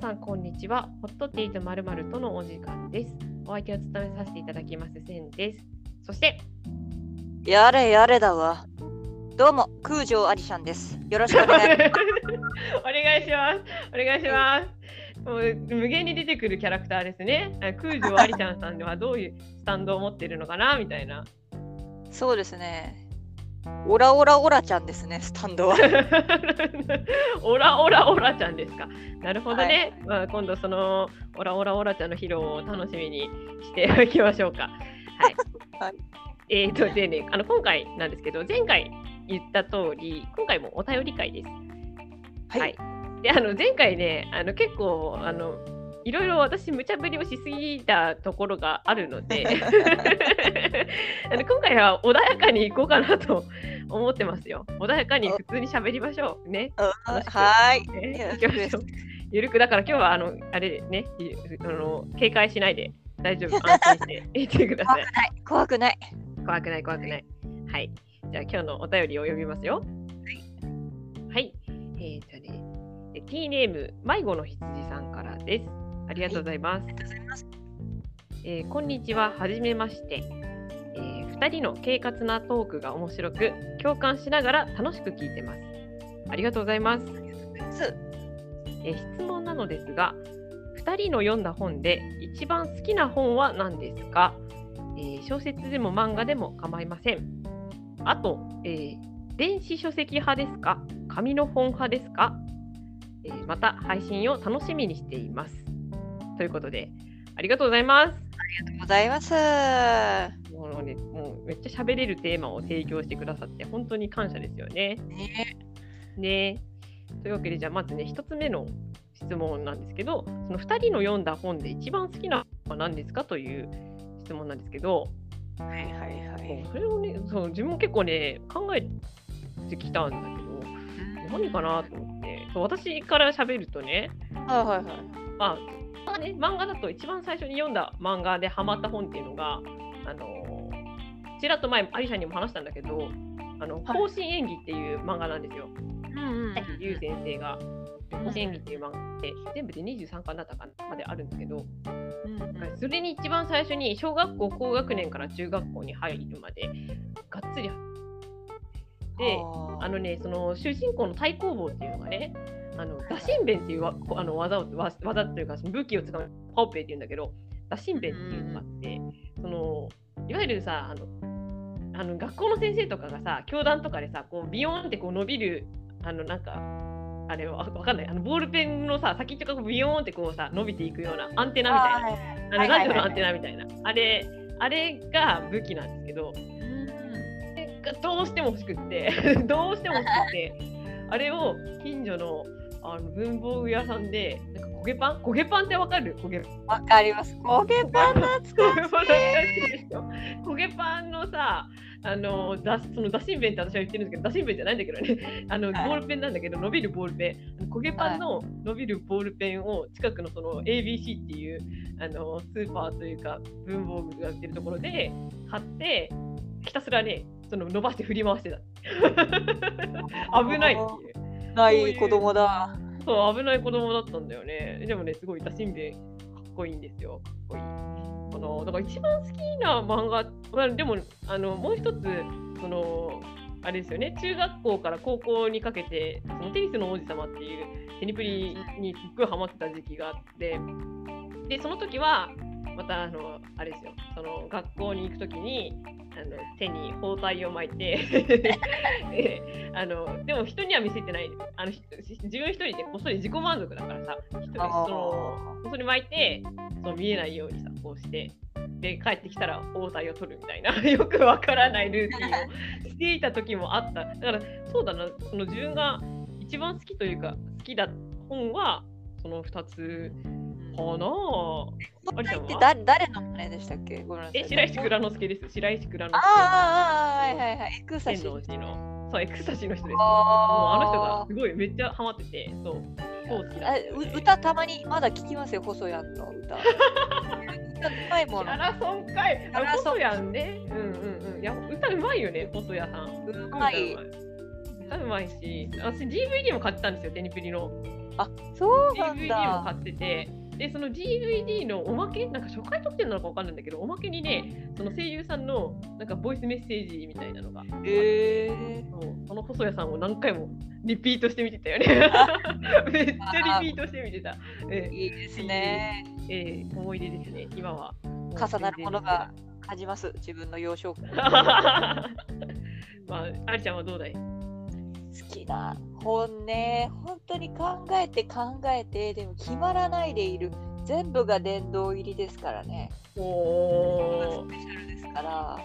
さんこんにちは。ホットティーとまるまるとのお時間です。お相手を務めさせていただきますせんです。そしてやれやれだわ。どうも、空城アリシャンです。よろしくお願いします。お願いします。お願いします。もう無限に出てくるキャラクターですね。あ空城アリちゃんさんではどういうスタンドを持ってるのかなみたいな。そうですね。オラオラオラちゃんですね、スタンドは。オラオラオラちゃんですか。なるほどね。まあ、今度そのオラオラオラちゃんの披露を楽しみにしておきましょうか。はい。はいえっ、と、でね、あの今回なんですけど、前回言った通り、今回もお便り会です。はい。で、あの前回ね、あの結構あのいろいろ私無茶ぶりをしすぎたところがあるので、あの今回は穏やかにいこうかなと思ってますよ。穏やかに普通に喋りましょうね。はい。ましょうゆるくだから今日はあのあれね、いあの警戒しないで大丈夫安心していってください。怖くない。怖くない怖くない。はい。じゃあ今日のお便りを読みますよ。はい。えー、とね、え T ネーム迷子の羊さんからです。ありがとうございます。えーこんにちは、はじめまして。えー、2人の軽活なトークが面白く、共感しながら楽しく聞いてます。ありがとうございます。すえー質問なのですが、2人の読んだ本で一番好きな本は何ですか、えー小説でも漫画でも構いません。あと、えー電子書籍派ですか？紙の本派ですか、えーまた配信を楽しみにしています。ということで、ありがとうございます。ありがとうございます。もうね、もうめっちゃ喋れるテーマを提供してくださって、本当に感謝ですよね。ね、ねというわけで、じゃあまずね、1つ目の質問なんですけど、その2人の読んだ本で一番好きな本は何ですかという質問なんですけど、はいはいはも。いうそれをね、そう自分も結構ね、考えてきたんだけど、何かなと思って、そう私から喋るとね、はいはいはい。まあ、まあね、漫画だと一番最初に読んだ漫画でハマった本っていうのが、あのちらっと前、アリシャにも話したんだけど、あのはい。方針演技っていう漫画なんですよ。うんう先生が。方針演技っていう漫画で、全部で23巻だったかなまであるんだけど、うんそれに一番最初に小学校高学年から中学校に入るまで、がっつりで、あ。のね、その主人公の太公望っていうのがね、あの打神弁っていうわこあの技をわ技というかその武器を使うパオペイっていうんだけど、打神弁っていうのがあって、そのいわゆるさあのあの学校の先生とかがさ教団とかでさこうビヨーンってこう伸びるあのなんかあれはわかんない。あのボールペンのさ先っちょがビヨーンってこうさ伸びていくようなアンテナみたいな。あのラジオのアンテナみたいな、あれ、あれが武器なんですけど、がどうしても欲しくって、どうしても欲しくて、あれを近所のあの文房具屋さんで、なんか焦げパン？焦げパンってわかる？焦げパン。わかります。焦げパン懐かしい。焦げパンのさ、あのだその打診弁って私は言ってるんですけど、打診弁じゃないんだけどね、あのボはいールペンなんだけど、伸びるボールペン、焦げパンの伸びるボールペンを近くのその ABC っていうあのスーパーというか文房具が売ってるところで買って、ひたすらね、その伸ばして振り回してた。危ないっていう。ない子供だ。そう、危ない子供だったんだよね。でもね、すごい打診弁かっこいいんですよ。かっこいい。あのだから一番好きな漫画、まあ、でもあのもう一つ、その、あれですよね、中学校から高校にかけて、そのテニスの王子様っていうテニプリにすっごいハマってた時期があって、で、その時は、またあの、あれですよ、その学校に行く時に、あの手に包帯を巻いてで あのでも人には見せてない。あのひ自分一人でこっそり自己満足だからさ一人でそのこっそり巻いてそう見えないようにさこうして。で帰ってきたら包帯を取るみたいな よくわからないルーティンをしていた時もあった。だからそうだな。その自分が一番好きというか好きだ本はその2つかなってだ誰の真似でしたっけ？え白石蔵之介です白石蔵之あ介あああはいはいはい。エクサ天シのそうエクサシーの人ですもうああの人がすごいめっちゃハマっててそうそう好き歌たまにまだ聞きますよ、細谷の歌。歌うまいもの。マラソンかい。ラソン細谷ね。うんうんうん。いや、歌うまいよね、細谷さん。うまい。多分うまいし、私 DVD も買ってたんですよ、テニプリの。そうなん DVD もだ買。ってて、で、その DVD のおまけ、なんか初回特典なのかわかんないんだけど、おまけにね、その声優さんのなんかボイスメッセージみたいなのが、へえそうこの細谷さんを何回もリピートして見てたよね。めっちゃリピートして見てた。えいいですね。ーえー思い出ですね、今は。重なるものが感じます。自分の幼少期。まあ、ありちゃんはどうだい？好きな本ね、本当に考えて考えて、でも決まらないでいる。全部が殿堂入りですからね。おースペシャルですから。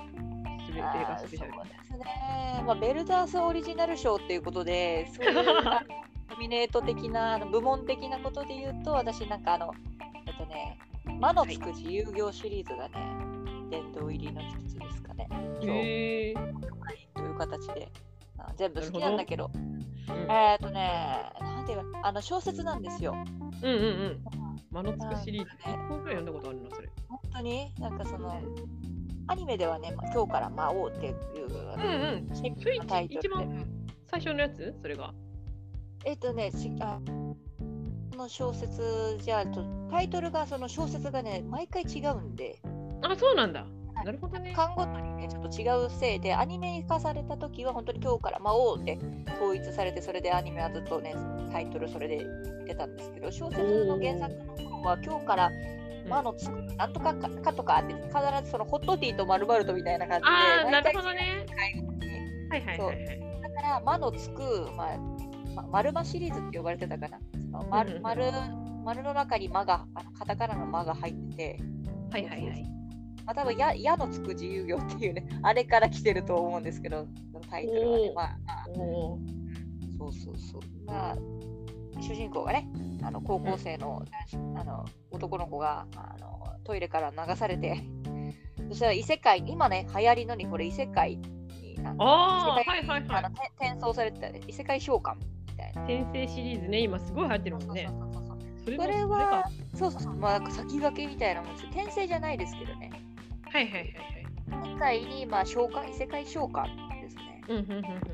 すべてあがスペシャル。ーそうですね。まあ、ベルダースオリジナル賞っていうことで、そういうあノミネート的な、あの部門的なことで言うと、私なんかあの、えっとね、魔のつく自由業シリーズがね、殿堂入りの一つですかね。という形で、あ全部好きなんだけど、うんえっ、とね、なんていうの、あの小説なんですよ。うんうんうん。間のつくシリーズ。ね何本くらい読んだことあるのそれ。本当に？なんかその、アニメではね、まあ、今日から魔王っていう、うんうん。タイトルで一番最初のやつ？それが。えっ、とね、しあこの小説じゃあとタイトルがその小説がね毎回違うんであ、そうなんだ。なるほどね。巻ごとにねちょっと違うせいでアニメ化された時は本当に今日から魔王って統一されてそれでアニメはずっとねタイトルそれで出たんですけど小説の原作の方は今日から魔のつくなんとかかかとかって必ずそのホットティーとまるまるとみたいな感じでああ、な毎回るほどね。はいはいはいはい。だから、魔のつく、まあ、ま、丸魔シリーズって呼ばれてたかな。その丸うんうんうん丸丸の中に魔が、あのカタカナの魔が入ってて、はいはいはい。まあ、多分や矢のつく自由業っていうね、あれから来てると思うんですけど、タイトルはねまあ、そうそうそう。まあ、主人公がね、あの高校生の,、あの男の子があのトイレから流されて、そしたら異世界に、今ね、流行りのにこれ異世界になんかはいはいはい転送されてたね異世界召喚みたいな。転生シリーズね、今すごい流行ってるもんね。それは、そうそうそう、まあ、先駆けみたいなもんですよ。転生じゃないですけどね。はいはいはいはい。世界に、まあ、召喚、異世界召喚ですね。うんうんうんうん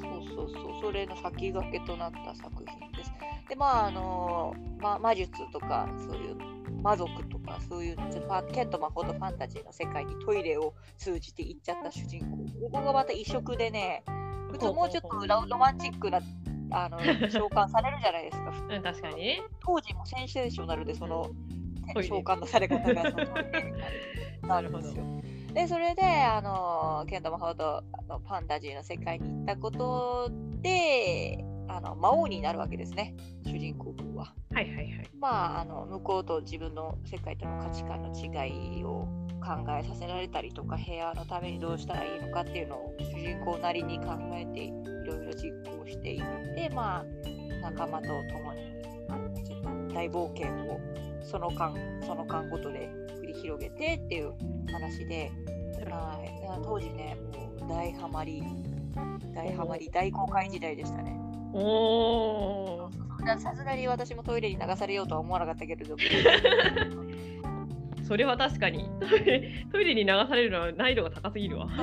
そうそうそう、それの先駆けとなった作品です。で、まあ、あのま、魔術とか、そういう魔族とか、そういう、ちょっとファン剣と魔法とファンタジーの世界にトイレを通じて行っちゃった主人公。ここがまた異色でね、普通もうちょっとロロマンチックな、あの、召喚されるじゃないですか。うんうん。確かにね。当時もセンセーショナルでそのトイレ召喚のされ方がそのなるんですよ。でそれであのケント・マホとあのファンタジーの世界に行ったことであの魔王になるわけですね主人公君は。はいはいはい。まああの向こうと自分の世界との価値観の違いを考えさせられたりとか平和のためにどうしたらいいのかっていうのを主人公なりに考えていろいろ実行していってまあ仲間と共に大冒険をその間その間ごとで繰り広げてっていう話で、はい、当時ねもう大ハマり大ハマり大公開時代でしたね。おさすがに私もトイレに流されようとは思わなかったけれども それは確かに。トイレトイレに流されるのは難易度が高すぎるわ。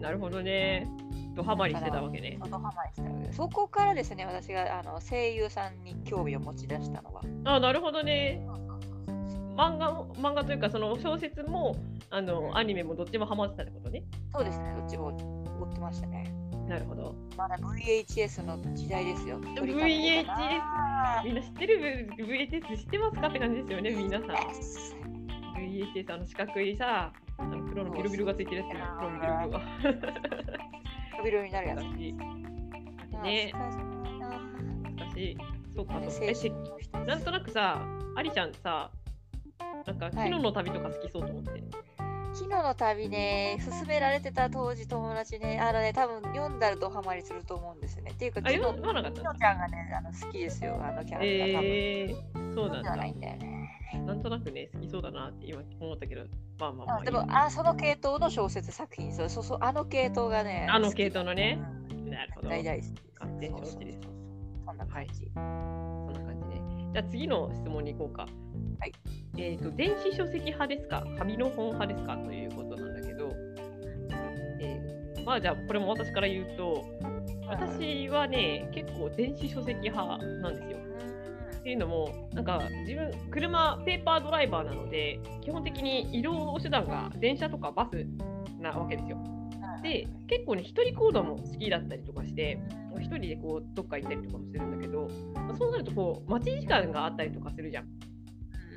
なるほどね。ドハマりしてたわけね。ドハマりしたのでそこからですね私があの声優さんに興味を持ち出したのは。あ、なるほどね。漫画も漫画というかその小説もあのアニメもどっちもハマってたってことね。そうですねどっちも追ってましたね。なるほど。まだ VHS の時代ですよ。VHS みんな知ってる？VHS 知ってますかって感じですよね、皆さん。VHS あの四角いさ、あの黒のビロビロがついてるやつ、黒のビロビロが。ビロになるやつ。昔ね、昔、そうか、そうかなんとなくさ、アリちゃんさ、なんか、はい昨日の旅とか好きそうと思って。昨日の旅ね、勧められてた当時友達ね、あのね、多分読んだらドハマりすると思うんですよね。っていうか、あ、昨日、読まなかったきのちゃんがね、あの好きですよ、あのキャラクター。えー、そうなんだない。んだよね。なんとなくね、好きそうだなって今思ったけど、まあまあまあ。あでもあ、その系統の小説作品、そうそうそう、あの系統がね、あの系統のねなるほど。大々好きです。完全承知ですそんな感じ。そんな感じね。じゃあ次の質問に行こうか。はい。えっ、と、電子書籍派ですか？紙の本派ですか？ということなんだけど、えーまあじゃあこれも私から言うと私はね結構電子書籍派なんですよ。っていうのもなんか自分車ペーパードライバーなので基本的に移動手段が電車とかバスなわけですよ。で結構ね一人行動も好きだったりとかして一人でこうどっか行ったりとかもするんだけど、まそうなるとこう待ち時間があったりとかするじゃん。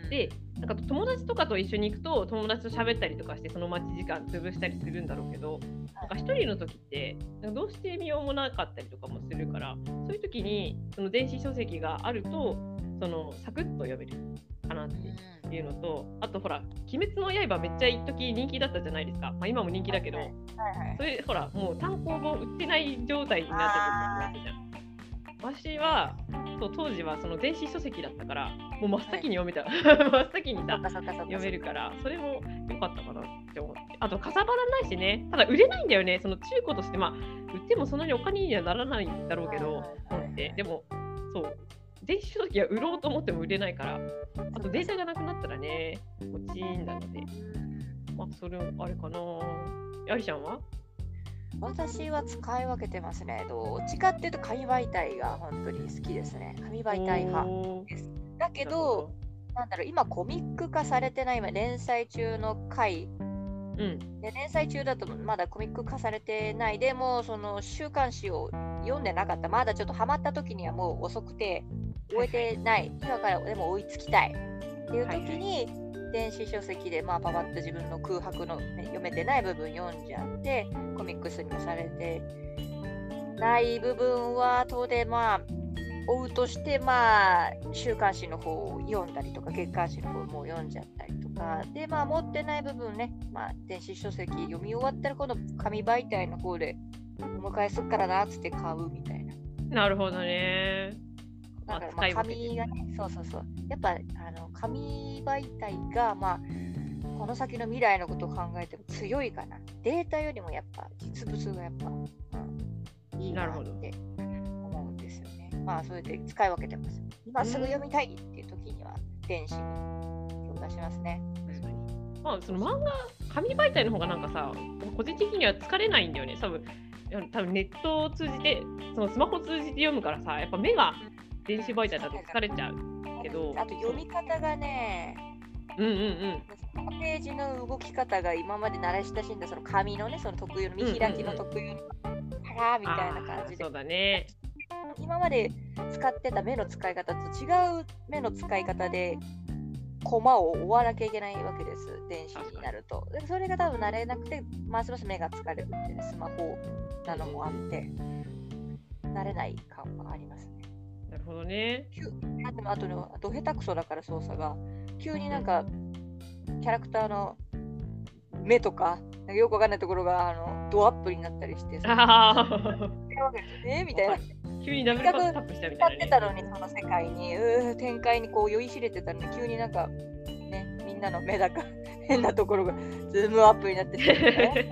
でなんか友達とかと一緒に行くと友達と喋ったりとかしてその待ち時間潰したりするんだろうけどなんか一人の時ってどうしてみようもなかったりとかもするからそういう時にその電子書籍があるとそのサクッと読めるかなっていうのとあとほら「鬼滅の刃」めっちゃ一時人気だったじゃないですか、まあ、今も人気だけど、はいはいそれほらもう単行本売ってない状態になってた時もあったじゃん。私はそう当時はその電子書籍だったからもう真っ先に読めた、真っ先にさ読めるからそれも良かったかなって思ってあとかさばらないしね。ただ売れないんだよね。その中古としてまあ売ってもそんなにお金にはならないんだろうけどはいでもそう。電子書籍は売ろうと思っても売れないからあとデータがなくなったらねこっちなのでまあそれあれかな。ありちゃんは？私は使い分けてますね。どっちかっていうと紙媒体が本当に好きですね。紙媒体派です。だけど、なんだろう、今コミック化されてない、今連載中の回。うん。で、連載中だとまだコミック化されてない。でもうその週刊誌を読んでなかった、まだちょっとハマった時にはもう遅くて終えてない、今からでも追いつきたい。っていう時に、電子書籍でまあパパッと自分の空白の、ね、読めてない部分読んじゃってコミックスにもされてない部分は後でまあ追うとしてまあ週刊誌の方を読んだりとか月刊誌の方も読んじゃったりとかでまあ持ってない部分ねまあ電子書籍読み終わったら今度紙媒体の方でお迎えすっからなっつって買うみたいな。なるほどね。まあ使い分けて紙がね、そうそうそう。やっぱあの紙媒体が、まあ、この先の未来のことを考えても強いかな。データよりもやっぱ実物がやっぱ、うん、いいななるほどって思うんですよね。まあ、それで使い分けてます。今すぐ読みたいっていう時には電子に手を出しますね。確かに。まあその漫画紙媒体の方がなんかさ個人的には疲れないんだよね。多分多分ネットを通じてそのスマホを通じて読むからさやっぱ目が電子媒体だと疲れちゃう。けどあと読み方がね、うんうんうん。ページの動き方が今まで慣れ親しんだその紙のね、その特有の見開きの特有の、はらーみたいな感じでそうだね。今まで使ってた目の使い方と違う目の使い方でコマを追わなきゃいけないわけです電子になるとでそれが多分慣れなくてますます目が疲れるっていうねスマホなのもあって慣れない感はありますねほどね。急あとあとねど下手くそだから操作が急になんかキャラクターの目とかなんかよくわかんないところがあのドアップになったりしてさ ああ。え みたいな 急にダブルタップしたみたいな、使ってね。たのにその世界にうー展開にこう酔いしれてたのに急になんかねみんなの目だか変なところがズームアップになってて、ね、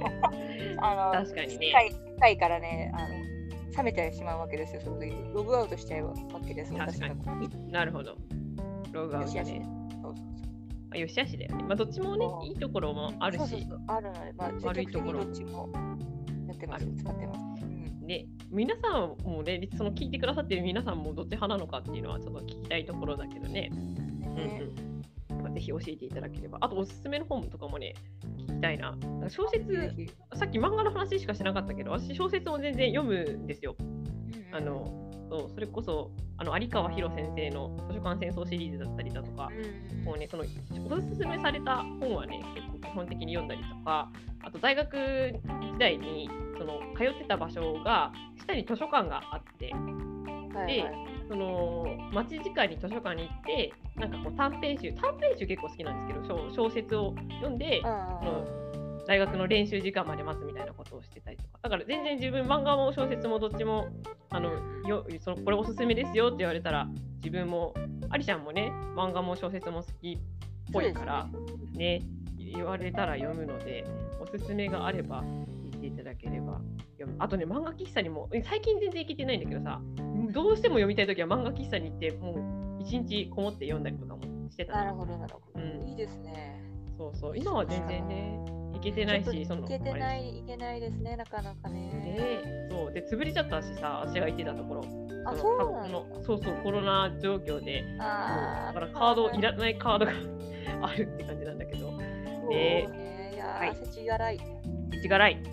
あの確かにね世界世界からねあの冷めてしまうわけですよその時。ログアウトしちゃうわけです確かに。なるほど。ログアウトよしね。そうそう。あよしあしだよね。まあどっちもねいいところもあるし。そうそう。そう。あるので、まあ、悪いところ。どっちもやってます使ってます、うん。ね、皆さんもね、その聞いてくださってる皆さんもどっち派なのかっていうのはちょっと聞きたいところだけどね。うんねうんまあぜひ教えていただければ。あと、おすすめの本とかもね、聞きたいな。小説、さっき漫画の話しかしなかったけど、私、小説も全然読むんですよ。うんあのそうそれこそあの有川博先生の図書館戦争シリーズだったりだとか、うんもうね、そのおすすめされた本はね、結構基本的に読んだりとか、あと大学時代にその通ってた場所が下に図書館があって、はいはいその待ち時間に図書館に行って、なんかこう短編集、短編集結構好きなんですけど、小小説を読んで、うん大学の練習時間まで待つみたいなことをしてたりとか、だから全然自分、漫画も小説もどっちもあのよそのこれおすすめですよって言われたら、自分も、ありちゃんもね、漫画も小説も好きっぽいから、ね、言われたら読むので、おすすめがあれば聞いていただければ読む。あとね、漫画喫茶にも、え最近全然行けてないんだけどさ、どうしても読みたいときは漫画喫茶に行って、もう一日こもって読んだりとかもしてたなるほどなるほど、うん。いいですね。そうそう、今は全然ね、行けてないし、そのいけてない、いけないですね、なかなかね。ねそう。で潰れちゃったしさ、私が行ってたところ。あ、のそうな。のそうそう、コロナ状況で、あだからカード、いらないカードが あるって感じなんだけど、そうね。ね。いやはい。ー、せちがらい。世知辛い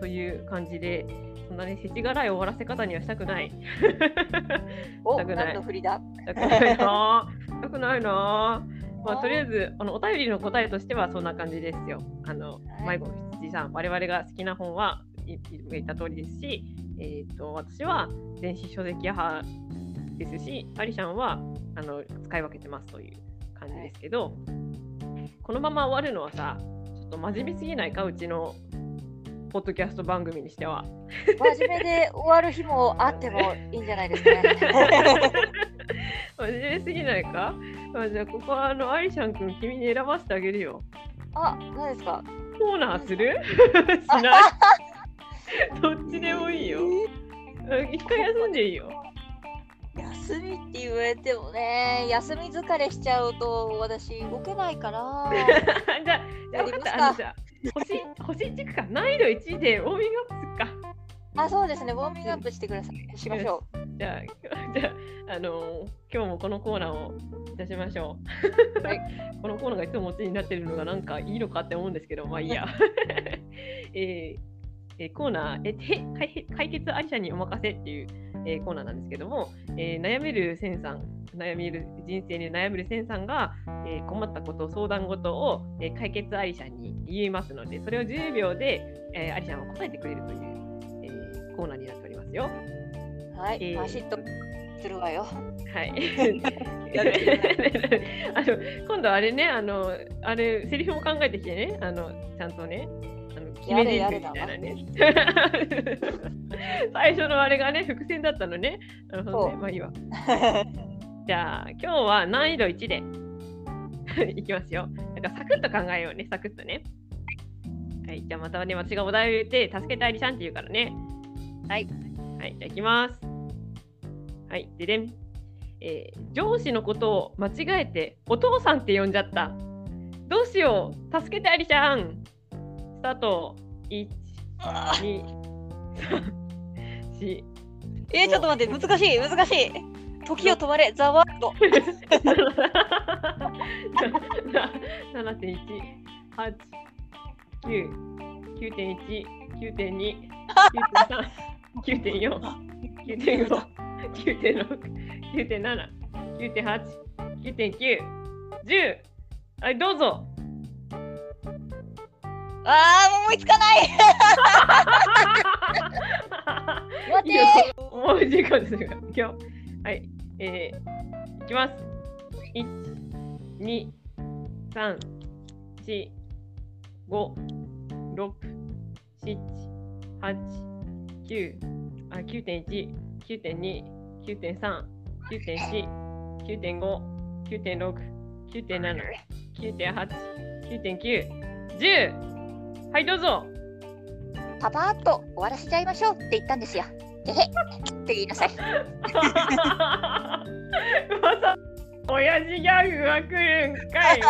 という感じで、そんなね、世知辛い終わらせ方にはしたくない。お、したくない何の振りだ？したくないなぁ。したくないなぁ。まあ、あとりあえずあのお便りの答えとしてはそんな感じですよ。あの、はい迷子の羊さん、我々が好きな本はいい言った通りですし、えー、と私は電子書籍派ですし、アリシャンはあの使い分けてますという感じですけど、このまま終わるのはさ、ちょっと真面目すぎないか、うちのポッドキャスト番組にしては。真面目で終わる日もあってもいいんじゃないですかね。真面目すぎないか？あじゃあ、ここはあのアリシャン君、君に選ばせてあげるよ。あ、何ですか？コーナーする？しない？どっちでもいいよ。うん一回休んでいいよ。休みって言われてもね、休み疲れしちゃうと私動けないから。じゃあ、じゃあ分か星、星1区か。難易度1でウォーミングアップするか。あ、そうですね、ウォーミングアップしてください。しましょじゃあ、じゃあ、あのー今日もこのコーナーをいたしましょう。はい このコーナーがいつも持ちになってるのがなんかいいのかって思うんですけど、まあいいや。えーえーコーナーえて解解決あり者にお任せっていう、えーコーナーなんですけども、えー悩めるセンさん、悩める人生に悩めるセンさんが、えー困ったこと、相談事を、えー解決あり者に言いますので、それを10秒で、えー、あり者が答えてくれるという、えーコーナーになっておりますよ。う。はい、えーパシッとするわよ。はい。あの今度あれね、あの、あれ、セリフも考えてきてね、あの、ちゃんとね、決め台詞みたいなね。最初のあれがね、伏線だったのね。なるほどね、まあいいわ。じゃあ、今日は難易度1で いきますよ。なんかサクッと考えようね、サクッとね。はい、じゃあまたね、私がお題を言って、助けてありちゃんって言うからね。はい。はい、じゃあいきます。はい、ででん。えー上司のことを間違えてお父さんって呼んじゃった。どうしよう助けてありちゃんスタート。1、2、3、4、えー、ちょっと待って、難しい、難しい。時を止まれ、ザワールド。7.1、8、9、9.1、9.2、9.3、9.4、9.5、9.6、9.7、9.8、9.9、10! はい、どうぞあー、思いつかない待いいよてもう時間ですが、いくよ。はい、えー、いきます。1、2、3、4、5、6、7、8、9、あ、9.1、9.2、9.3、9.4、9.5、9.6、9.7、9.8、9.9、10! はい、どうぞ。パパーっと終わらせちゃいましょうって言ったんですよ。へへ。って言いなさい。まさ親父ギャグが来るんかい。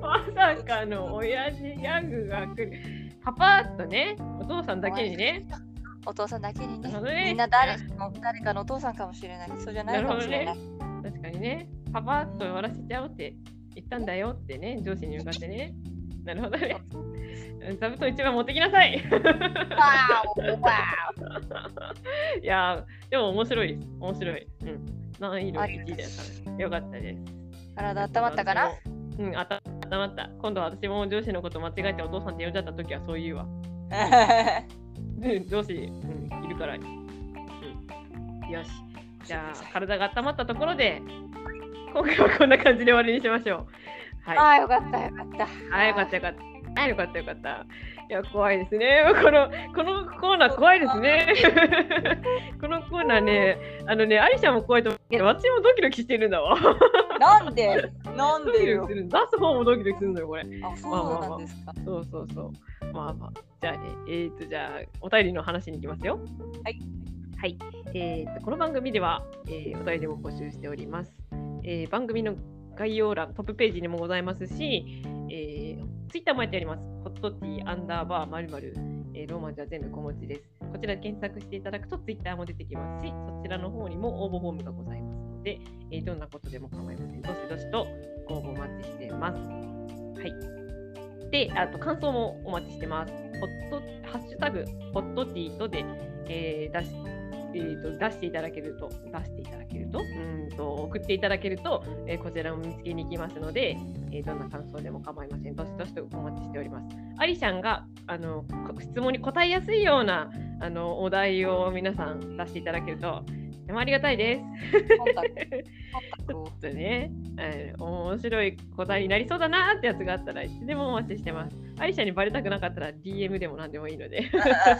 まさかの親父ギャグが来る。パパッとねお父さんだけにね。お父さんだけにね。ね。みんな誰の誰かのお父さんかもしれない。そうじゃないかもしれない。確かにね。パパッと終わらせちゃおうって言ったんだよってね上司に向かってね。なるほどね座布団一番持ってきなさいわーおわ いやーでも面白いです面白いうん難易度1ありがとうですよかったですー体温まったかな？うん、温まった。今度は私も上司のこと間違えてお父さんって呼んじゃったときはそう言うわ。うん上司、うん、いるから。うん、よし。じゃあ、体が温まったところで、今回はこんな感じで終わりにしましょう。はい。ああ、よかったよかった。あ、よかったよかった。あ、よかったよかった。いや、怖いですね。この、このコーナー怖いですね。このコーナーね、あのね、アリシャも怖いと思うけど、私もドキドキしてるんだわ。なんで？なんでよ。出す方もドキドキするのよ、これ。あ、そうなんですか。そうそうそう。まあまあ。じゃあね、えー、と、じゃあ、お便りの話に行きますよ。はい。はい。えー、と、この番組では、えーお便りも募集しております。えー番組の概要欄、トップページにもございますし、えーツイッターもやっております。ホットティーアンダーバーまるまるえーローマ字は全部小文字です。こちら検索していただくとツイッターも出てきますし、そちらの方にも応募フォームがございますので、えーどんなことでも構いません。どしどしとご応募お待ちしています。はい。で、あと感想もお待ちしてます。ホットハッシュタグ、ホットティーとで、えー出しえー、と出していただけると、出していただけると、うーんと送っていただけると、えーこちらも見つけに行きますので、えーどんな感想でも構いません。どしどしとお待ちしております。アリシャンがあのこ質問に答えやすいようなあのお題を皆さん出していただけると、とてもありがたいです。ちょトっとね、えー面白い答えになりそうだなってやつがあったらいつでもお待ちしてます。アリシャにバレたくなかったら DM でも何でもいいので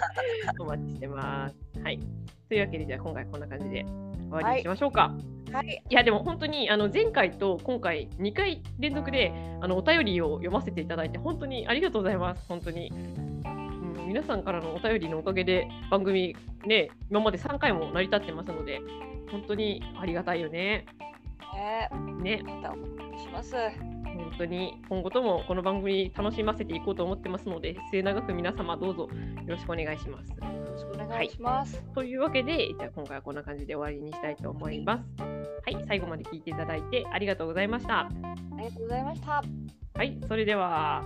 お待ちしてます。はい。というわけで、じゃあ今回こんな感じで終わりにしましょうか。はい。いやでも本当にあの前回と今回2回連続であのお便りを読ませていただいて本当にありがとうございます。本当に。うん、皆さんからのお便りのおかげで番組ね今まで3回も成り立ってますので本当にありがたいよね。ね、ねまたお願いします。本当に今後ともこの番組楽しませていこうと思ってますので末永く皆様どうぞよろしくお願いします。よろしくお願いします。というわけでじゃあ今回はこんな感じで終わりにしたいと思います。はい最後まで聞いていただいてありがとうございました。ありがとうございました。はい、それでは。